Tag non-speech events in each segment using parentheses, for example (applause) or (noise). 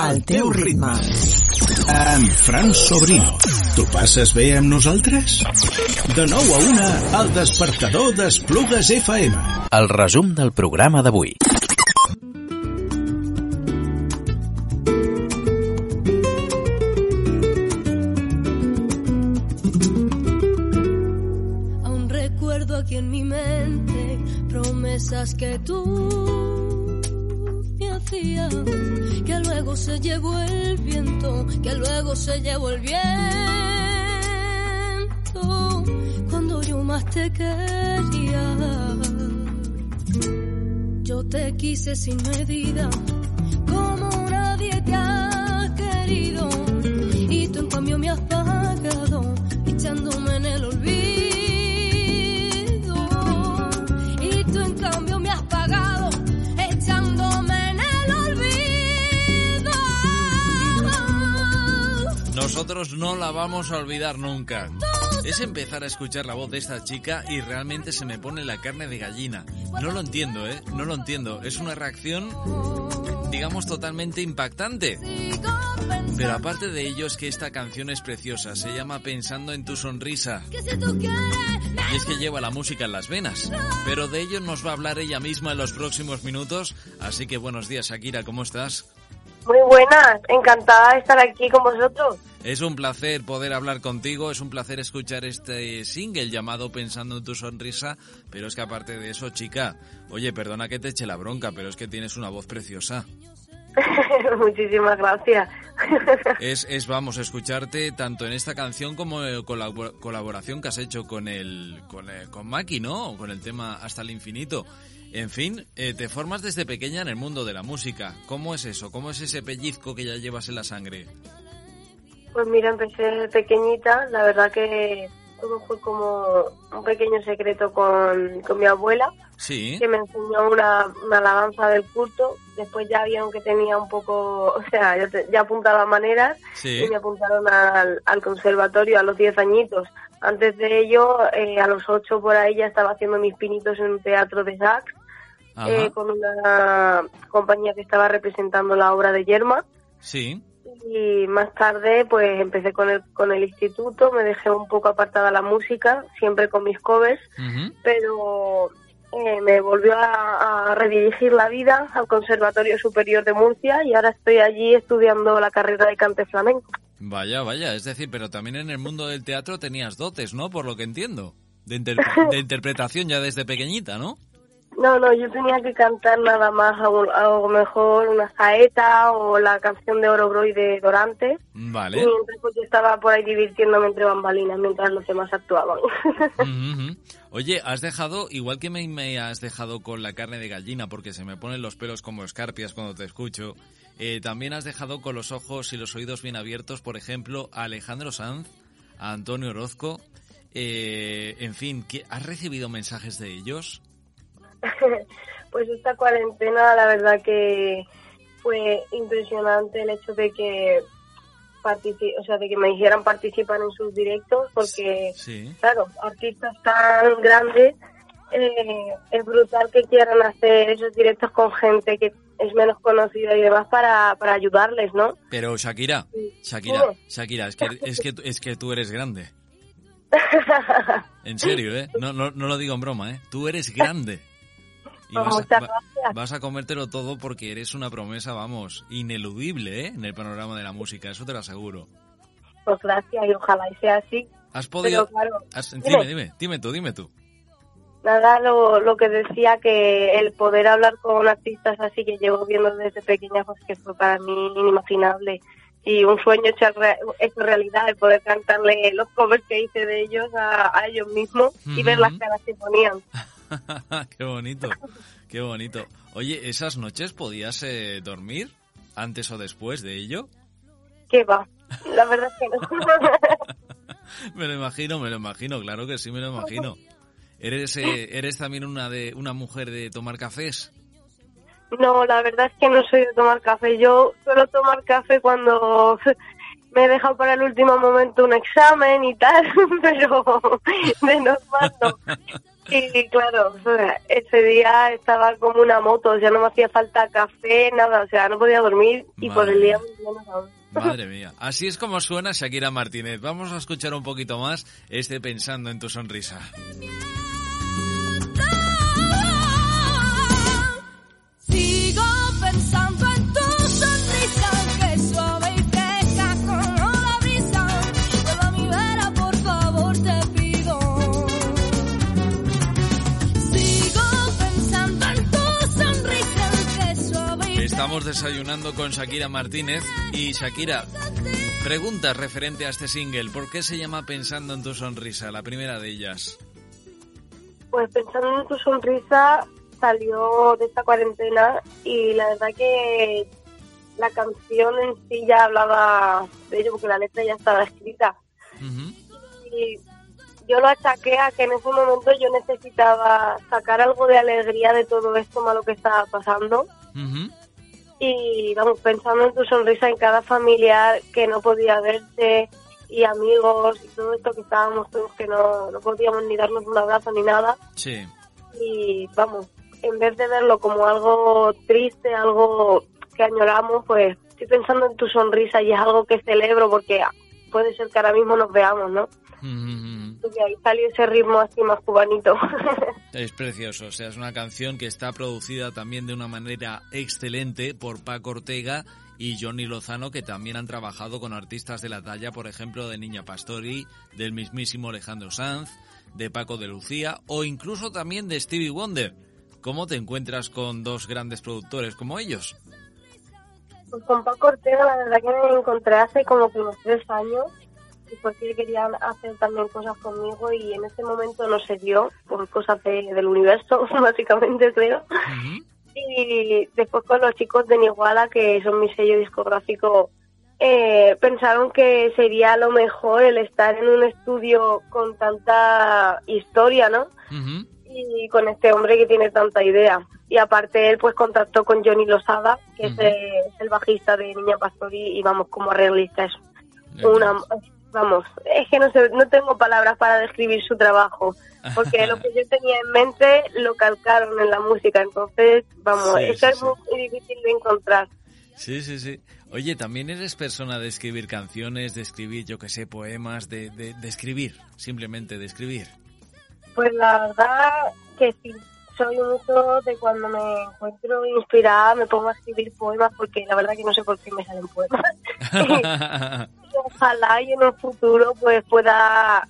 Al teu ritme. Amb Fran Sobrino. T'ho passes bé amb nosaltres? De 9 a 1, al despertador d'Esplugues FM. El resum del programa d'avui. Aún recuerdo aquí en mi mente promesas que tú que luego se llevó el viento, que luego se llevó el viento. Cuando yo más te quería, yo te quise sin medida, como nadie te ha querido, y tú en cambio me has Nosotros no la vamos a olvidar nunca. Es empezar a escuchar la voz de esta chica y realmente se me pone la carne de gallina. No lo entiendo, ¿eh? No lo entiendo. Es una reacción, digamos, totalmente impactante. Pero aparte de ello es que esta canción es preciosa. Se llama Pensando en tu sonrisa. Y es que lleva la música en las venas. Pero de ello nos va a hablar ella misma en los próximos minutos. Así que buenos días, Shakira, ¿cómo estás? Muy buenas, encantada de estar aquí con vosotros. Es un placer poder hablar contigo, es un placer escuchar este single llamado Pensando en tu sonrisa, pero es que aparte de eso, chica, oye, perdona que te eche la bronca, pero es que tienes una voz preciosa. (laughs) Muchísimas gracias. (laughs) Es, es vamos, escucharte tanto en esta canción como eh, con la colaboración que has hecho con el con, eh, con Maki, ¿no? Con el tema Hasta el infinito. En fin, eh, te formas desde pequeña en el mundo de la música. ¿Cómo es eso? ¿Cómo es ese pellizco que ya llevas en la sangre? Pues mira, empecé pequeñita, la verdad que todo fue como un pequeño secreto con, con mi abuela, Sí. que me enseñó una, una alabanza del culto. Después ya vieron que tenía un poco, (laughs) o sea, ya, te- ya apuntaba maneras Sí. y me apuntaron al, al conservatorio a los 10 añitos. Antes de ello, eh, a los 8 por ahí ya estaba haciendo mis pinitos en un teatro de sax eh, con una compañía que estaba representando la obra de Yerma. Sí. Y más tarde, pues empecé con el, con el instituto, me dejé un poco apartada la música, siempre con mis covers, pero eh, me volvió a, a redirigir la vida al Conservatorio Superior de Murcia y ahora estoy allí estudiando la carrera de cante flamenco. Vaya, vaya, es decir, pero también en el mundo del teatro tenías dotes, ¿no? Por lo que entiendo. De, (laughs) inter- de interpretación ya desde pequeñita, ¿no? No, no, yo tenía que cantar nada más, algo, algo mejor, una saeta o la canción de Orobroy de Dorante. Vale. Y mientras pues, yo estaba por ahí divirtiéndome entre bambalinas mientras los demás actuaban. (laughs) Oye, has dejado, igual que me, me has dejado con la carne de gallina, porque se me ponen los pelos como escarpias cuando te escucho, eh, también has dejado con los ojos y los oídos bien abiertos, por ejemplo, a Alejandro Sanz, a Antonio Orozco, eh, en fin, ¿qué- ¿has recibido mensajes de ellos? (laughs) pues esta cuarentena la verdad que fue impresionante el hecho de que o sea de que me hicieran participar en sus directos porque Sí. claro artistas tan grandes eh, es brutal que quieran hacer esos directos con gente que es menos conocida y demás para, para ayudarles no Pero Shakira, Shakira, Shakira, es que, es que, es que tú eres grande. (laughs) En serio, ¿eh? No, no, no lo digo en broma, ¿eh? Tú eres grande. Y vas a, muchas gracias. vas a comértelo todo porque eres una promesa, vamos, ineludible, ¿eh? En el panorama de la música, eso te lo aseguro. pues gracias y ojalá y sea así ¿Has podido...? Pero, claro, has- dime. dime, dime, dime tú, dime tú. Nada, lo, lo que decía que el poder hablar con artistas así que llevo viendo desde pequeña, pues que fue para mí inimaginable. Y un sueño hecho, hecho realidad, el poder cantarle los covers que hice de ellos a, a ellos mismos y ver las caras que ponían. (laughs) qué bonito, qué bonito. Oye, ¿esas noches podías eh, dormir antes o después de ello? ¿Qué va? La verdad es que no. (laughs) me lo imagino, me lo imagino, claro que sí me lo imagino. ¿Eres, eh, ¿eres también una, de, una mujer de tomar cafés? No, la verdad es que no soy de tomar café. Yo suelo tomar café cuando (laughs) me he dejado para el último momento un examen y tal, pero de normal no. Y claro, ese día estaba como una moto, o sea, no me hacía falta café, nada, o sea, no podía dormir y por el día Madre mía, así es como suena Shakira Martínez. Vamos a escuchar un poquito más este Pensando en tu sonrisa. Estamos desayunando con Shakira Martínez y Shakira, preguntas referente a este single. ¿Por qué se llama Pensando en tu sonrisa? La primera de ellas. Pues pensando en tu sonrisa salió de esta cuarentena y la verdad que la canción en sí ya hablaba de ello porque la letra ya estaba escrita. Y yo lo achaqué a que en ese momento yo necesitaba sacar algo de alegría de todo esto malo que estaba pasando. Y vamos, pensando en tu sonrisa en cada familiar que no podía verse y amigos y todo esto que estábamos todos que no, no podíamos ni darnos un abrazo ni nada. Sí. Y vamos, en vez de verlo como algo triste, algo que añoramos, pues estoy pensando en tu sonrisa y es algo que celebro porque puede ser que ahora mismo nos veamos, ¿no? Ujú. Y ahí salió ese ritmo así más cubanito. (laughs) Es precioso, o sea, es una canción que está producida también de una manera excelente por Paco Ortega y Johnny Lozano, que también han trabajado con artistas de la talla, por ejemplo, de Niña Pastori, del mismísimo Alejandro Sanz, de Paco de Lucía o incluso también de Stevie Wonder. ¿Cómo te encuentras con dos grandes productores como ellos? Pues con Paco Ortega la verdad que me encontré hace como que unos tres años y porque querían hacer también cosas conmigo y en ese momento no se dio por cosas de- del universo, (laughs) básicamente creo. Y después con los chicos de Niguala, que son mi sello discográfico, eh, pensaron que sería lo mejor el estar en un estudio con tanta historia, ¿no? Y con este hombre que tiene tanta idea. Y aparte él pues contactó con Johnny Losada, que es el bajista de Niña Pastori y vamos como arreglista es una vamos, es que no sé, no tengo palabras para describir su trabajo, porque lo que yo tenía en mente lo calcaron en la música, entonces vamos, Sí, eso sí, es sí. muy difícil de encontrar. Sí, sí, sí. Oye, ¿también eres persona de escribir canciones, de escribir, yo que sé, poemas, de, de, de escribir, simplemente de escribir? Pues la verdad que sí, soy mucho de cuando me encuentro inspirada me pongo a escribir poemas porque la verdad que no sé por qué me salen poemas. (laughs) (laughs) (laughs) Ojalá y en un futuro pues pueda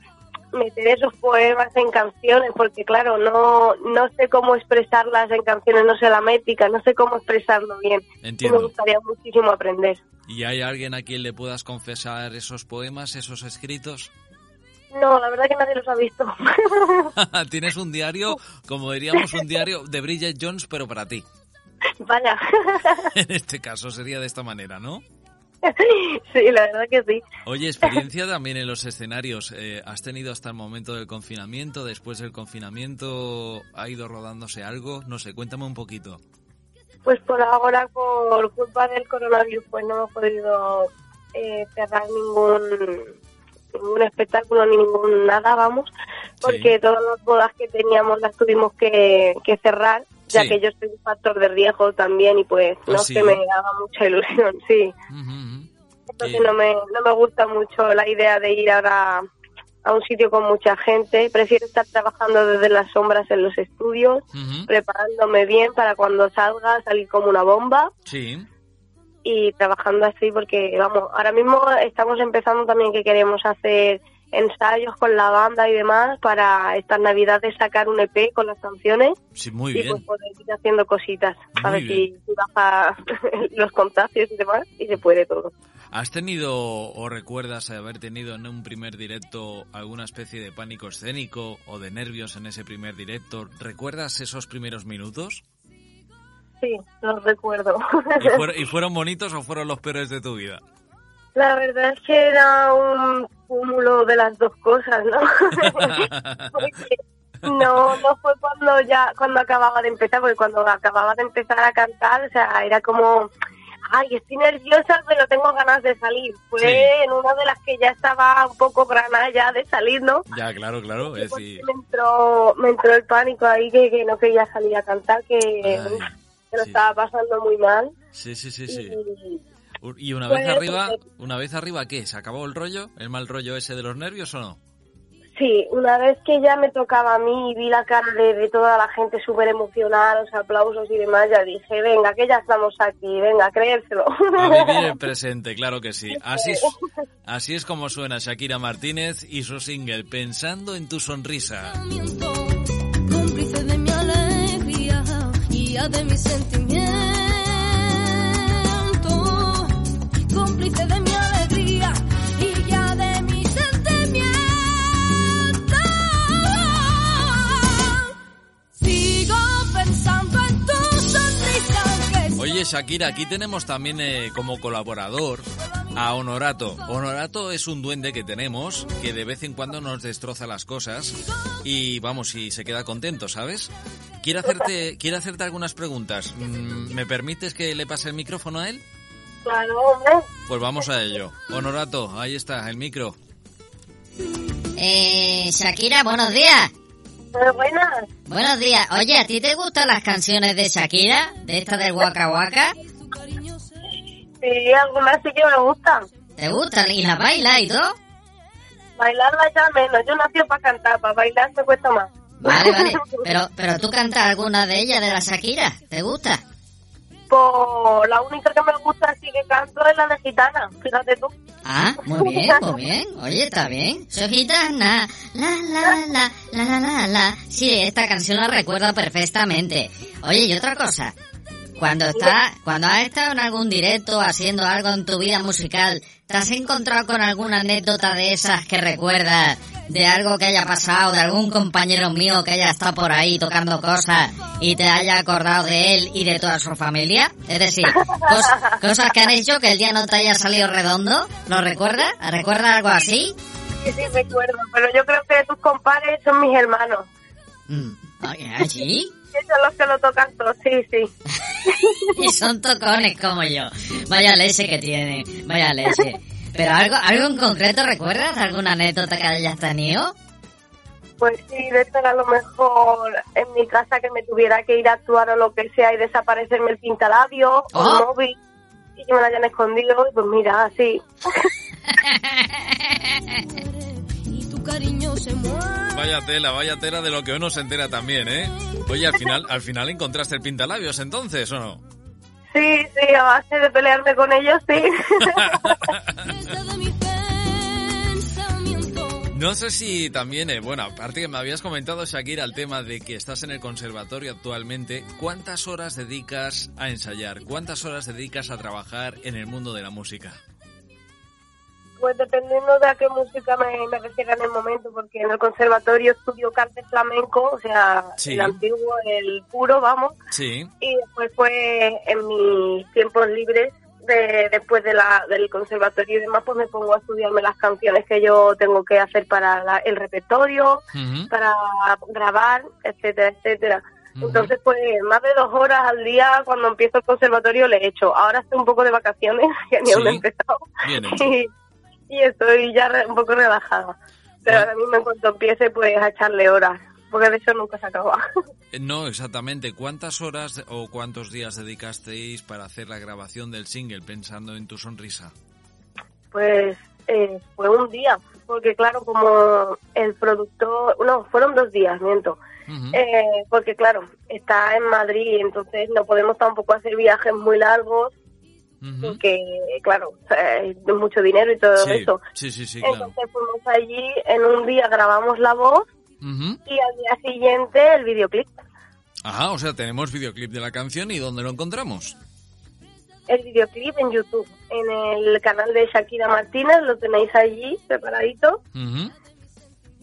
meter esos poemas en canciones porque claro, no, no sé cómo expresarlas en canciones, no sé la métrica, no sé cómo expresarlo bien. Y me Entiendo. gustaría muchísimo aprender. ¿Y hay alguien a quien le puedas confesar esos poemas, esos escritos? No, la verdad que nadie los ha visto. (laughs) (laughs) Tienes un diario, como diríamos, un diario de Bridget Jones, pero para ti. Vaya. (laughs) En este caso sería de esta manera, ¿no? (laughs) sí, la verdad que sí. Oye, experiencia también en los escenarios. Eh, ¿Has tenido hasta el momento del confinamiento? ¿Después del confinamiento ha ido rodándose algo? No sé, cuéntame un poquito. Pues por ahora, por culpa del coronavirus, pues no hemos podido eh, cerrar ningún ningún espectáculo ni ningún nada, vamos, porque Sí. todas las bodas que teníamos las tuvimos que, que cerrar, ya Sí. que yo soy un factor de riesgo también y pues Ah, no sí. es que me haga mucha ilusión, (laughs) sí. Ujú. Entonces Eh, no me, no me gusta mucho la idea de ir ahora a un sitio con mucha gente. Prefiero estar trabajando desde las sombras en los estudios, preparándome bien para cuando salga salir como una bomba Sí. y trabajando así porque, vamos, ahora mismo estamos empezando también que queremos hacer ensayos con la banda y demás para estas navidades sacar un EP con las canciones Sí, muy y pues bien. poder ir haciendo cositas a ver si, si baja (laughs) los contagios y demás y se puede todo. ¿Has tenido o recuerdas haber tenido en un primer directo alguna especie de pánico escénico o de nervios en ese primer directo? ¿Recuerdas esos primeros minutos? Sí, los recuerdo. ¿Y, fueron, (laughs) ¿Y fueron bonitos o fueron los peores de tu vida? La verdad es que era un cúmulo de las dos cosas, ¿no? (laughs) Porque no, no fue cuando ya, cuando acababa de empezar, porque cuando acababa de empezar a cantar, o sea, era como, ay, estoy nerviosa, pero tengo ganas de salir. Fue Sí. en una de las que ya estaba un poco grana ya de salir, ¿no? Ya, claro, claro. Porque decir, me entró, me entró el pánico ahí que, que no quería salir a cantar, que, Ay, que lo sí. estaba pasando muy mal. sí, sí, sí, sí. Y, una Pues, vez arriba, pues, una vez arriba, ¿qué? ¿Se acabó el rollo? ¿El mal rollo ese de los nervios o no? Sí, una vez que ya me tocaba a mí y vi la cara de, de toda la gente súper emocionada, los aplausos y demás, ya dije, venga, que ya estamos aquí, venga, créelselo. A vivir el (laughs) presente, claro que sí. Así es, así es como suena Shakira Martínez y su single Pensando en tu sonrisa. cómplice de mi alegría y ya de mi sentimiento, cómplice de mi alegría y ya de mi sentimiento. Sigo pensando en tu sonrisa Oye Shakira, aquí tenemos también eh, como colaborador a Honorato. Honorato es un duende que tenemos que de vez en cuando nos destroza las cosas y vamos, y se queda contento, ¿sabes? Quiere hacerte, quiere hacerte algunas preguntas. Mm, ¿Me permites que le pase el micrófono a él? Claro, hombre. Pues vamos a ello. Honorato, ahí está, el micro. Eh, Shakira, buenos días. Pero buenas. Buenos días. Oye, ¿a ti te gustan las canciones de Shakira? De esta del Waka Waka. Sí, algunas sí que me gustan. ¿Te gustan? ¿Y las bailas y todo? Bailarla ya menos, yo nací para cantar, para bailar me cuesta más. Vale, vale. (laughs) Pero, pero tú cantas alguna de ellas de la Shakira. ¿Te gusta? Pues la única que me gusta así que canto es la de gitana, fíjate tú. Ah, muy bien, muy bien. Oye, está bien. Soy gitana. La, la, la, la, la, la, la. Sí, esta canción la recuerdo perfectamente. Oye, y otra cosa. Cuando está, cuando has estado en algún directo haciendo algo en tu vida musical, ¿te has encontrado con alguna anécdota de esas que recuerdas? De algo que haya pasado, de algún compañero mío que haya estado por ahí tocando cosas y te haya acordado de él y de toda su familia? Es decir, cos- (laughs) cosas que han hecho que el día no te haya salido redondo. ¿Lo recuerdas? ¿Recuerdas algo así? Sí, sí, recuerdo, pero yo creo que tus compadres son mis hermanos. Mm, oye, ¿Sí? Son los que lo tocan todos, sí, sí. (laughs) Y son tocones como yo. Vaya leche que tiene, vaya leche. Pero algo, algo en concreto, ¿recuerdas? ¿Alguna anécdota que hayas tenido? Pues sí, de estar a lo mejor en mi casa que me tuviera que ir a actuar o lo que sea y desaparecerme el pintalabio o Oh. el móvil y que me lo hayan escondido, y pues mira, así. Vaya tela, vaya tela de lo que uno se entera también, ¿eh? Oye, al final, al final encontraste el pintalabios entonces, ¿o no? Sí, sí, a base de pelearme con ellos, sí. (laughs) No sé si también, eh, bueno, aparte que me habías comentado, Shakira, el tema de que estás en el conservatorio actualmente, ¿cuántas horas dedicas a ensayar? ¿Cuántas horas dedicas a trabajar en el mundo de la música? Pues dependiendo de a qué música me, me refiero en el momento, porque en el conservatorio estudio cante flamenco, o sea, Sí. el antiguo, el puro, vamos, Sí, y después fue en mis tiempos libres, de, después de la, del conservatorio y demás, pues me pongo a estudiarme las canciones que yo tengo que hacer para la- el repertorio, para grabar, etcétera, etcétera. Entonces, pues más de dos horas al día cuando empiezo el conservatorio le he hecho. Ahora estoy un poco de vacaciones, (laughs) que ni aún he Sí. empezado. Bien (laughs) hecho. Y, y estoy ya re- un poco relajada. Pero Ah. ahora mismo en cuanto empiece, pues a echarle horas. Porque de eso nunca se acaba. (laughs) Eh, No, exactamente. ¿Cuántas horas o cuántos días dedicasteis para hacer la grabación del single pensando en tu sonrisa? Pues eh, fue un día. Porque claro, como el productor... No, fueron dos días, miento. Eh, porque claro, está en Madrid, entonces no podemos tampoco hacer viajes muy largos, Porque claro, eh, es mucho dinero y todo Sí, eso. sí, sí, sí, claro. Entonces fuimos allí, en un día grabamos la voz y al día siguiente el videoclip. Ajá, o sea, tenemos videoclip de la canción y ¿dónde lo encontramos? el videoclip en YouTube, en el canal de Shakira Martínez, lo tenéis allí preparadito.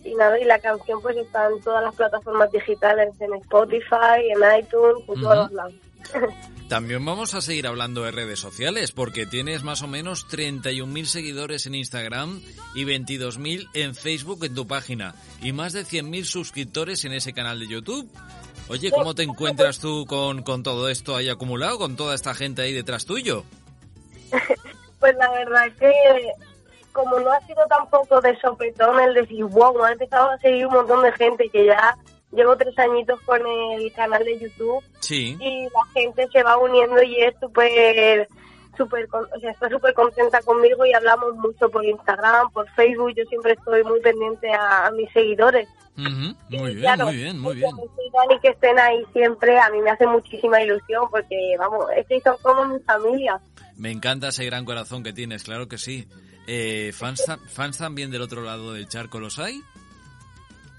Y nada, y la canción pues está en todas las plataformas digitales, en Spotify, en iTunes, en todos lados. (laughs) También vamos a seguir hablando de redes sociales, porque tienes más o menos 31.000 seguidores en Instagram y 22.000 en Facebook en tu página, y más de 100.000 suscriptores en ese canal de YouTube. Oye, ¿cómo te encuentras tú con, con todo esto ahí acumulado, con toda esta gente ahí detrás tuyo? (laughs) Pues la verdad que como no ha sido tampoco de sopetón el decir, wow, me ha empezado a seguir un montón de gente que ya llevo tres añitos con el canal de YouTube Sí. y la gente se va uniendo y es súper súper o sea está súper contenta conmigo y hablamos mucho por Instagram por Facebook yo siempre estoy muy pendiente a, a mis seguidores Ujú. Muy bien, Claro, muy bien, muy bien. y que estén ahí siempre a mí me hace muchísima ilusión porque vamos es que son como mi familia Me encanta ese gran corazón que tienes, claro que sí. Eh, ¿fans, ¿Fans también del otro lado del charco los hay?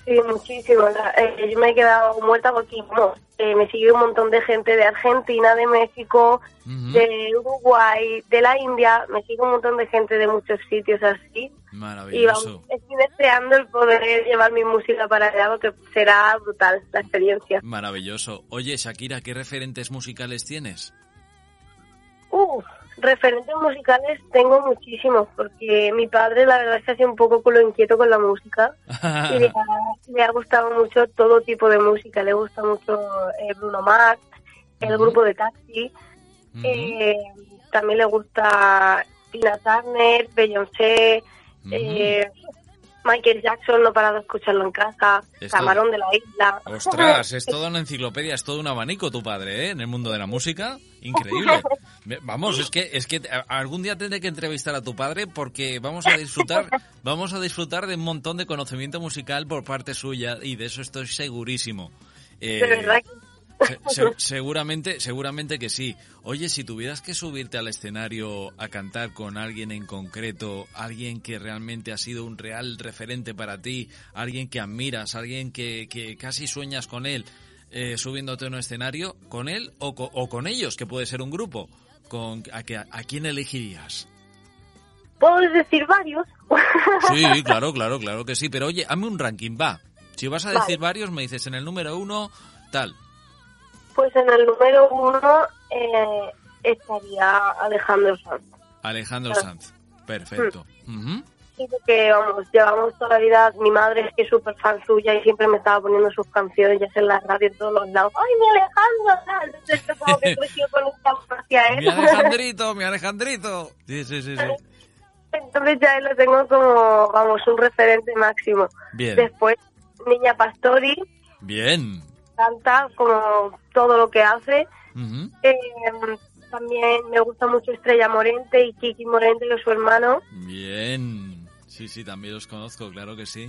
Sí, muchísimo. Eh, yo me he quedado muerta porque vamos, eh, me sigue un montón de gente de Argentina, de México, de Uruguay, de la India. Me sigue un montón de gente de muchos sitios así. Y Maravilloso. vamos, estoy deseando el poder llevar mi música para allá porque será brutal la experiencia. Maravilloso. Oye, Shakira, ¿qué referentes musicales tienes? Uf, referentes musicales tengo muchísimos porque mi padre la verdad es que ha sido un poco culo inquieto con la música. (laughs) y le ha, le ha gustado mucho todo tipo de música. Le gusta mucho eh, Bruno Mars, el grupo de Taxi. Eh, también le gusta Tina Turner, Beyoncé, eh, Michael Jackson, no he parado de escucharlo en casa, Esto- Camarón de la Isla. Ostras, es (laughs) toda una enciclopedia, es todo un abanico tu padre, ¿eh? En el mundo de la música. Increíble. (laughs) Vamos, es que es que algún día tendré que entrevistar a tu padre porque vamos a disfrutar, (laughs) vamos a disfrutar de un montón de conocimiento musical por parte suya y de eso estoy segurísimo. Eh, De verdad que se- (laughs) se- seguramente, seguramente que sí. Oye, si tuvieras que subirte al escenario a cantar con alguien en concreto, alguien que realmente ha sido un real referente para ti, alguien que admiras, alguien que, que casi sueñas con él, eh, subiéndote a un escenario, ¿con él o, co- o con ellos, que puede ser un grupo? Con, a, que- ¿A quién elegirías? puedo decir varios. Sí, (laughs) claro, claro, claro que sí. Pero oye, hazme un ranking, va. Si vas a Vale. decir varios, me dices en el número uno, tal. Pues en el número uno eh, estaría Alejandro Sanz. Alejandro. Sanz. Perfecto. Ujú. Sí, porque vamos, llevamos toda la vida, mi madre es que es súper fan suya y siempre me estaba poniendo sus canciones, ya sea en la radio, en todos los lados. ¡Ay, mi Alejandro! tal. Entonces como que crecí con amor hacia (laughs) él. Mi Alejandrito, mi Alejandrito. Sí, sí, sí, sí. Entonces ya lo tengo como, vamos, un referente máximo. Bien, Después, Niña Pastori, bien. Canta como todo lo que hace. Ujú. Eh, también me gusta mucho Estrella Morente y Kiki Morente, que es su hermano. Bien. Sí, sí, también los conozco, claro que sí.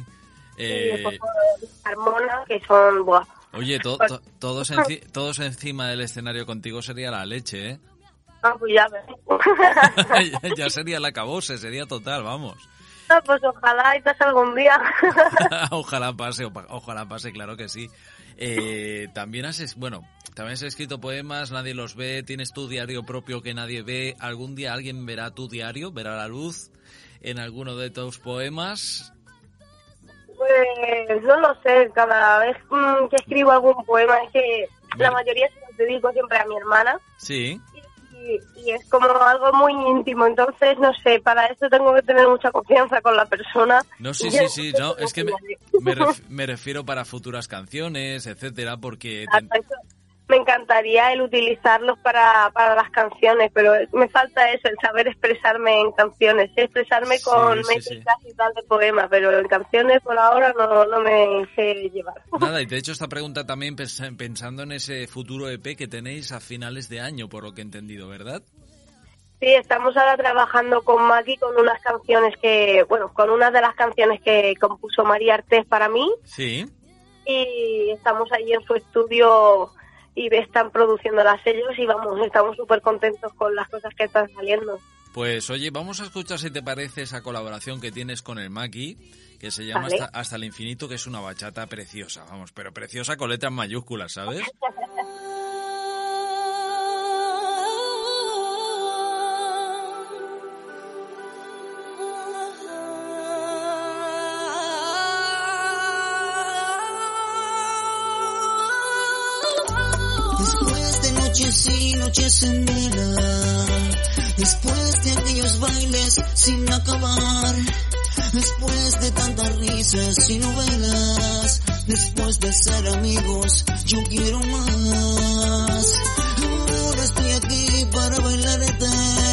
Y Eh, después, Carmona, que son, buah, oye, to- to- todos, enci- todos encima del escenario contigo sería la leche, ¿eh? ah, pues ya ves. (laughs) ya sería la cabose, sería total, vamos. Ah, pues ojalá y pase algún día. (laughs) ojalá pase, ojalá pase, claro que sí. Eh, también has, es- bueno, también has escrito poemas, nadie los ve, tienes tu diario propio que nadie ve. ¿Algún día alguien verá tu diario, verá la luz en alguno de tus poemas? Pues no lo sé, cada vez mm, que escribo algún poema es que la mayoría se los dedico siempre a mi hermana Sí. y, y es como algo muy íntimo, entonces no sé, para eso tengo que tener mucha confianza con la persona. No, sí, sí, sí, no, es que me, me ref- (laughs) me refiero para futuras canciones, etcétera, porque... Me encantaría el utilizarlos para, para las canciones, pero me falta eso, el saber expresarme en canciones, expresarme Sí, con sí, métricas y tal de poemas, pero en canciones por ahora no, no me sé llevar. Nada, y te he hecho esta pregunta también pens- pensando en ese futuro EP que tenéis a finales de año, por lo que he entendido, ¿verdad? Sí, estamos ahora trabajando con Maki con unas canciones que, bueno, con una de las canciones que compuso María Artés para mí Sí. y estamos ahí en su estudio y están produciendo las sellos y vamos, estamos súper contentos con las cosas que están saliendo. Pues oye, vamos a escuchar si te parece esa colaboración que tienes con el Maki, que se llama Vale. hasta, hasta el infinito, que es una bachata preciosa, vamos, pero preciosa con letras mayúsculas, ¿sabes? (laughs) noches en vela, después de aquellos bailes sin acabar, después de tantas risas y novelas, después de ser amigos, yo quiero más. Ahora estoy aquí para bailarte, ahora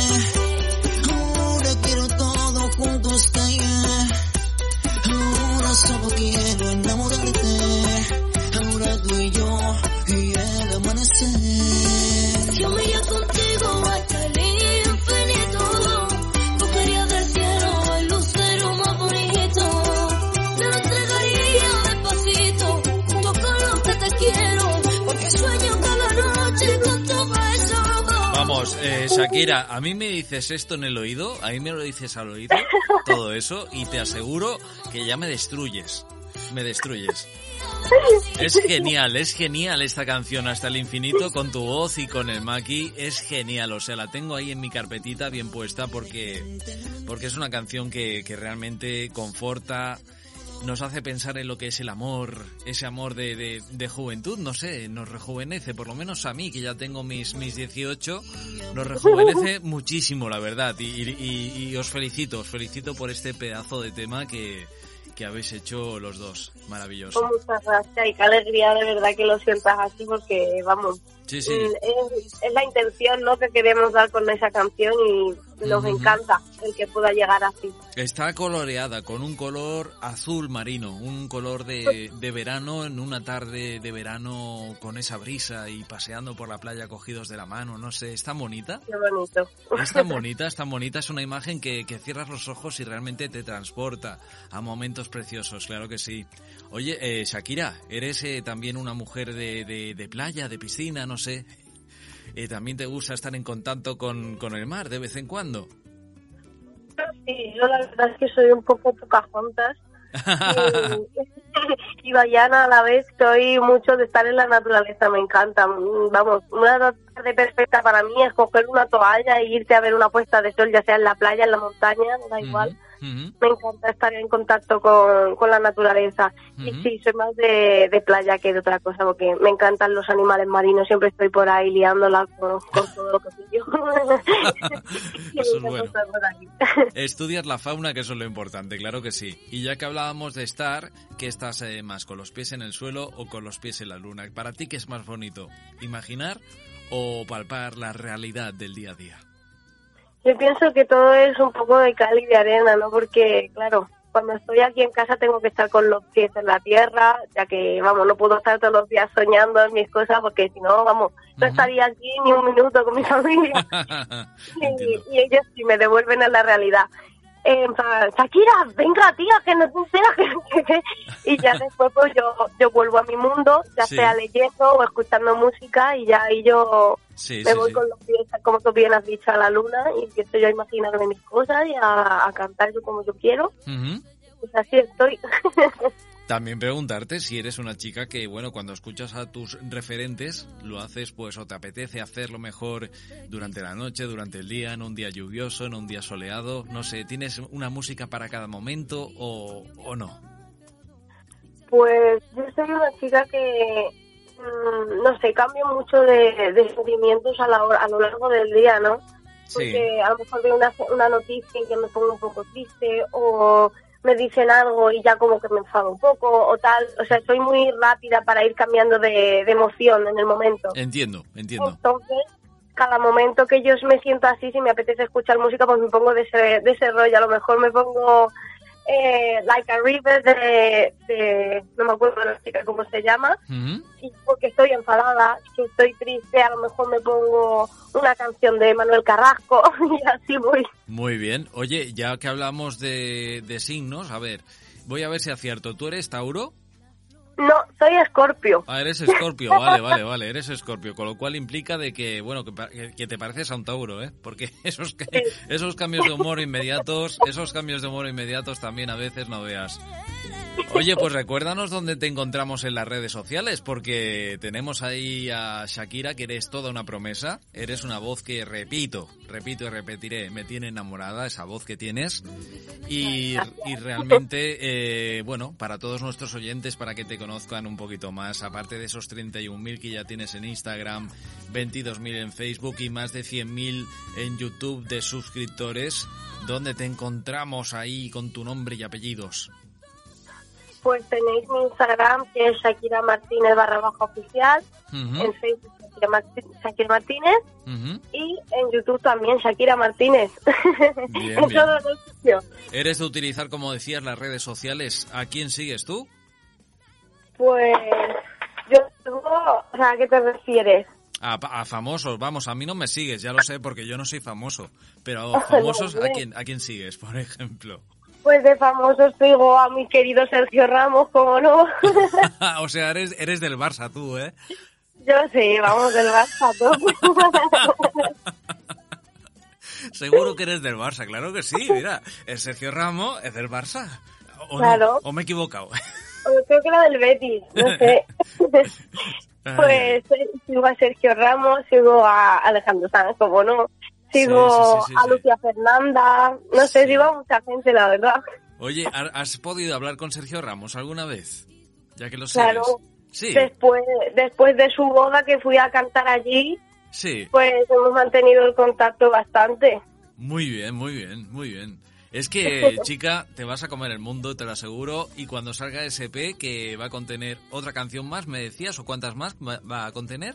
eh, Shakira, a mí me dices esto en el oído, a mí me lo dices al oído, todo eso, y te aseguro que ya me destruyes. Me destruyes. Es genial, es genial esta canción hasta el infinito con tu voz y con el Maki. Es genial, o sea, la tengo ahí en mi carpetita bien puesta porque, porque es una canción que, que realmente conforta, nos hace pensar en lo que es el amor, ese amor de, de, de juventud, no sé, nos rejuvenece, por lo menos a mí, que ya tengo mis, mis 18, nos rejuvenece (laughs) muchísimo, la verdad. Y, y- y- y os felicito, os felicito por este pedazo de tema que, que habéis hecho los dos. Maravilloso. Con muchas gracias y qué alegría de verdad que lo sientas así porque, vamos, Sí, sí. es, es la intención ¿no? que queremos dar con esa canción y nos Ujú. encanta el que pueda llegar así. Está coloreada con un color azul marino, un color de, de verano en una tarde de verano con esa brisa y paseando por la playa cogidos de la mano, no sé, ¿está bonita? Qué bonito. Es tan (laughs) bonita, es tan bonita, es una imagen que, que cierras los ojos y realmente te transporta a momentos preciosos, claro que sí. Oye, eh, Shakira, eres eh, también una mujer de, de- de playa, de piscina, no sé. Eh, ¿También te gusta estar en contacto con, con el mar de vez en cuando? Sí, yo la verdad es que soy un poco Pocahontas (laughs) y, (laughs) y Bayana a la vez. Soy mucho de estar en la naturaleza, me encanta. Vamos, una tarde perfecta para mí es coger una toalla e irte a ver una puesta de sol, ya sea en la playa, en la montaña, da igual. Me encanta estar en contacto con, con la naturaleza. Y sí, soy más de, de playa que de otra cosa, porque me encantan los animales marinos. Siempre estoy por ahí liándola con, con todo lo que pillo. (laughs) (laughs) Eso es bueno. (laughs) Estudias la fauna, que eso es lo importante, claro que sí. Y ya que hablábamos de estar, ¿qué estás eh, más, con los pies en el suelo o con los pies en la luna? ¿Para ti qué es más bonito? ¿Imaginar o palpar la realidad del día a día? Yo pienso que todo es un poco de cal y de arena, ¿no? Porque, claro, cuando estoy aquí en casa tengo que estar con los pies en la tierra, ya que, vamos, no puedo estar todos los días soñando en mis cosas, porque si no, vamos, no estaría aquí ni un minuto con mi (laughs) familia. (laughs) y, y ellos sí me devuelven a la realidad. Eh, Shakira, venga tía, que no te que- que- que-". Y ya después pues yo, yo vuelvo a mi mundo, ya Sí. sea leyendo o escuchando música y ya ahí yo Sí, me sí, voy con los pies, como tú bien has dicho, a la luna y empiezo yo a imaginarme mis cosas y a, a cantar yo como yo quiero. Pues así estoy. (laughs) También preguntarte si eres una chica que, bueno, cuando escuchas a tus referentes, lo haces pues o te apetece hacerlo mejor durante la noche, durante el día, en un día lluvioso, en un día soleado, no sé, ¿tienes una música para cada momento o, o no? Pues yo soy una chica que, mm, no sé, cambio mucho de, de sentimientos a, la hora- a lo largo del día, ¿no? Porque a lo mejor veo una, una noticia y que me pongo un poco triste o me dicen algo y ya como que me enfado un poco o tal. O sea, soy muy rápida para ir cambiando de, de emoción en el momento. Entiendo, entiendo. Entonces, cada momento que yo me siento así, si me apetece escuchar música, pues me pongo de ese, de ese rollo. A lo mejor me pongo eh, Like a River de, de- no me acuerdo la chica cómo se llama, y porque estoy enfadada, si estoy triste, a lo mejor me pongo una canción de Manuel Carrasco (laughs) y así voy. Muy bien. Oye, ya que hablamos de, de signos, a ver, voy a ver si acierto. ¿Tú eres Tauro? No, soy Escorpio. Ah, eres Escorpio, vale, vale, vale, eres Escorpio, con lo cual implica de que, bueno, que, que- te pareces a un Tauro, ¿eh? Porque (laughs) esos, esos cambios de humor inmediatos, esos cambios de humor inmediatos también a veces no veas. Oye, pues recuérdanos dónde te encontramos en las redes sociales, porque tenemos ahí a Shakira, que eres toda una promesa. Eres una voz que repito, repito y repetiré, me tiene enamorada esa voz que tienes. Y, realmente, eh, bueno, para todos nuestros oyentes, para que te conozcan un poquito más, aparte de esos 31.000 que ya tienes en Instagram, 22.000 en Facebook y más de 100.000 en YouTube de suscriptores, ¿dónde te encontramos ahí con tu nombre y apellidos? Pues tenéis mi Instagram, que es Shakira Martínez barra baja oficial, en Facebook Shakira, Martí- Shakira Martínez y en YouTube también Shakira Martínez. Bien, (laughs) en bien. sitios. ¿Eres de utilizar, como decías, las redes sociales? ¿A quién sigues tú? Pues yo o sea, ¿a qué te refieres? A, a famosos, vamos, a mí no me sigues, ya lo sé, porque yo no soy famoso. Pero (laughs) famosos, ¿a quién, ¿a quién sigues, por ejemplo? Pues de famosos sigo a mi querido Sergio Ramos, como no. (laughs) o sea, eres, eres del Barça tú, ¿eh? yo sí, vamos del Barça, ¿no? (laughs) Seguro que eres del Barça, claro que sí, mira. El Sergio Ramos es del Barça. ¿O? Claro. ¿O me he equivocado? Creo que era del Betis, no sé. (laughs) Pues eh, sigo a Sergio Ramos, sigo a Alejandro Sanz, como no. Sigo Sí, sí, sí, a. Lucia Fernanda, no sé, sigo a mucha gente, la verdad. Oye, ¿ha- ¿has podido hablar con Sergio Ramos alguna vez? Ya que lo sigues. Claro. Sí, Después, después de su boda que fui a cantar allí, sí. pues hemos mantenido el contacto bastante. Muy bien, muy bien, muy bien. Es que, (laughs) chica, te vas a comer el mundo, te lo aseguro. Y cuando salga SP, que va a contener otra canción más, ¿me decías? ¿O cuántas más va a contener?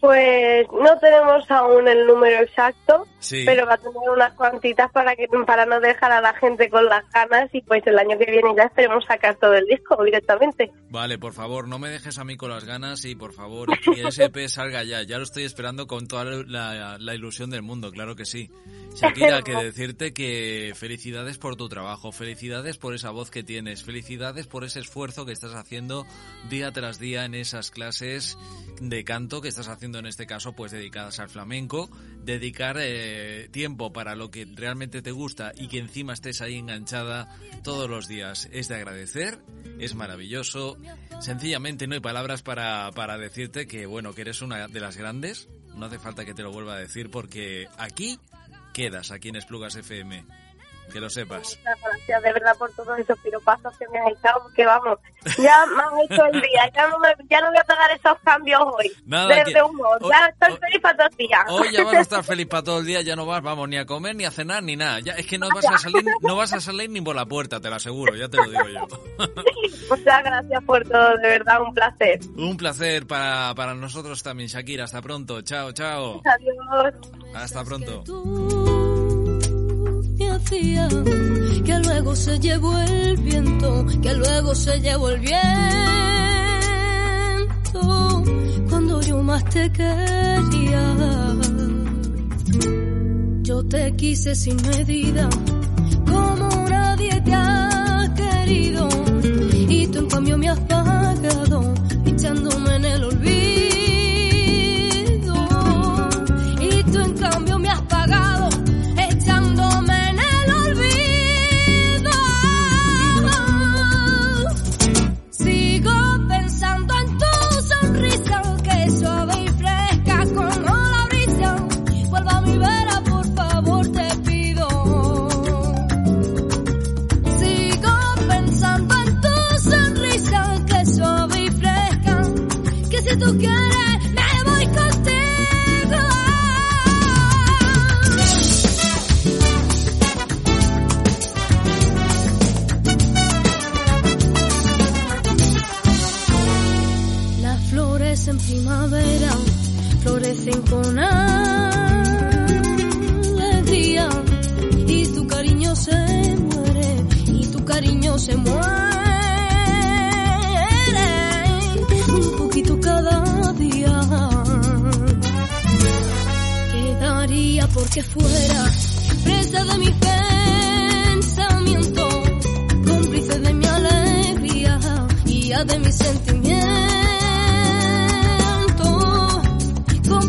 Pues no tenemos aún el número exacto, Sí. pero va a tener unas cuantitas para que para no dejar a la gente con las ganas y pues el año que viene ya esperemos sacar todo el disco directamente. Vale, por favor, no me dejes a mí con las ganas y por favor, que el SP salga ya. Ya lo estoy esperando con toda la, la ilusión del mundo, claro que sí. Shakira, que decirte que felicidades por tu trabajo, felicidades por esa voz que tienes, felicidades por ese esfuerzo que estás haciendo día tras día en esas clases de canto que estás haciendo en este caso, pues dedicadas al flamenco, dedicar eh, tiempo para lo que realmente te gusta y que encima estés ahí enganchada todos los días. Es de agradecer, es maravilloso. Sencillamente no hay palabras para, para decirte que, bueno, que eres una de las grandes. No hace falta que te lo vuelva a decir porque aquí quedas, aquí en Esplugas FM. Que lo sepas. Muchas gracias de verdad por todos esos piropazos que me has echado, porque vamos, ya me has hecho el día, ya no, me, ya no voy a pegar esos cambios hoy. Nada, Desde que- humor, hoy- ya estoy hoy- feliz para todos los días. Hoy ya vas a estar (laughs) feliz para todo el día, ya no vas, vamos, ni a comer, ni a cenar, ni nada. Ya, es que no vas a salir, no vas a salir ni por la puerta, te lo aseguro, ya te lo digo yo. (laughs) Muchas gracias por todo, de verdad, un placer. Un placer para, para nosotros también, Shakira. Hasta pronto. Chao, chao. Adiós. Hasta pronto. Que luego se llevó el viento, que luego se llevó el viento. Cuando yo más te quería, yo te quise sin medida, como nadie te ha querido. Y tú en cambio me has pagado, echándome en primavera florecen con alegría. Y tu cariño se muere y tu cariño se muere. Un poquito cada día. Quedaría porque fuera presa de mi pensamiento cómplice de mi alegría y de mi sentimiento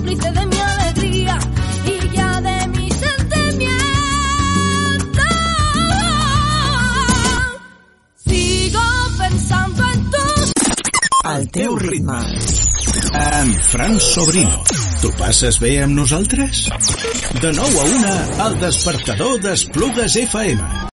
cómplice de mi alegría y ya de mi sentimiento. Sigo pensando en tu... Al teu ritme. Amb Fran Sobrino. Tu passes bé amb nosaltres? De nou a una, al despertador d'Esplugues FM.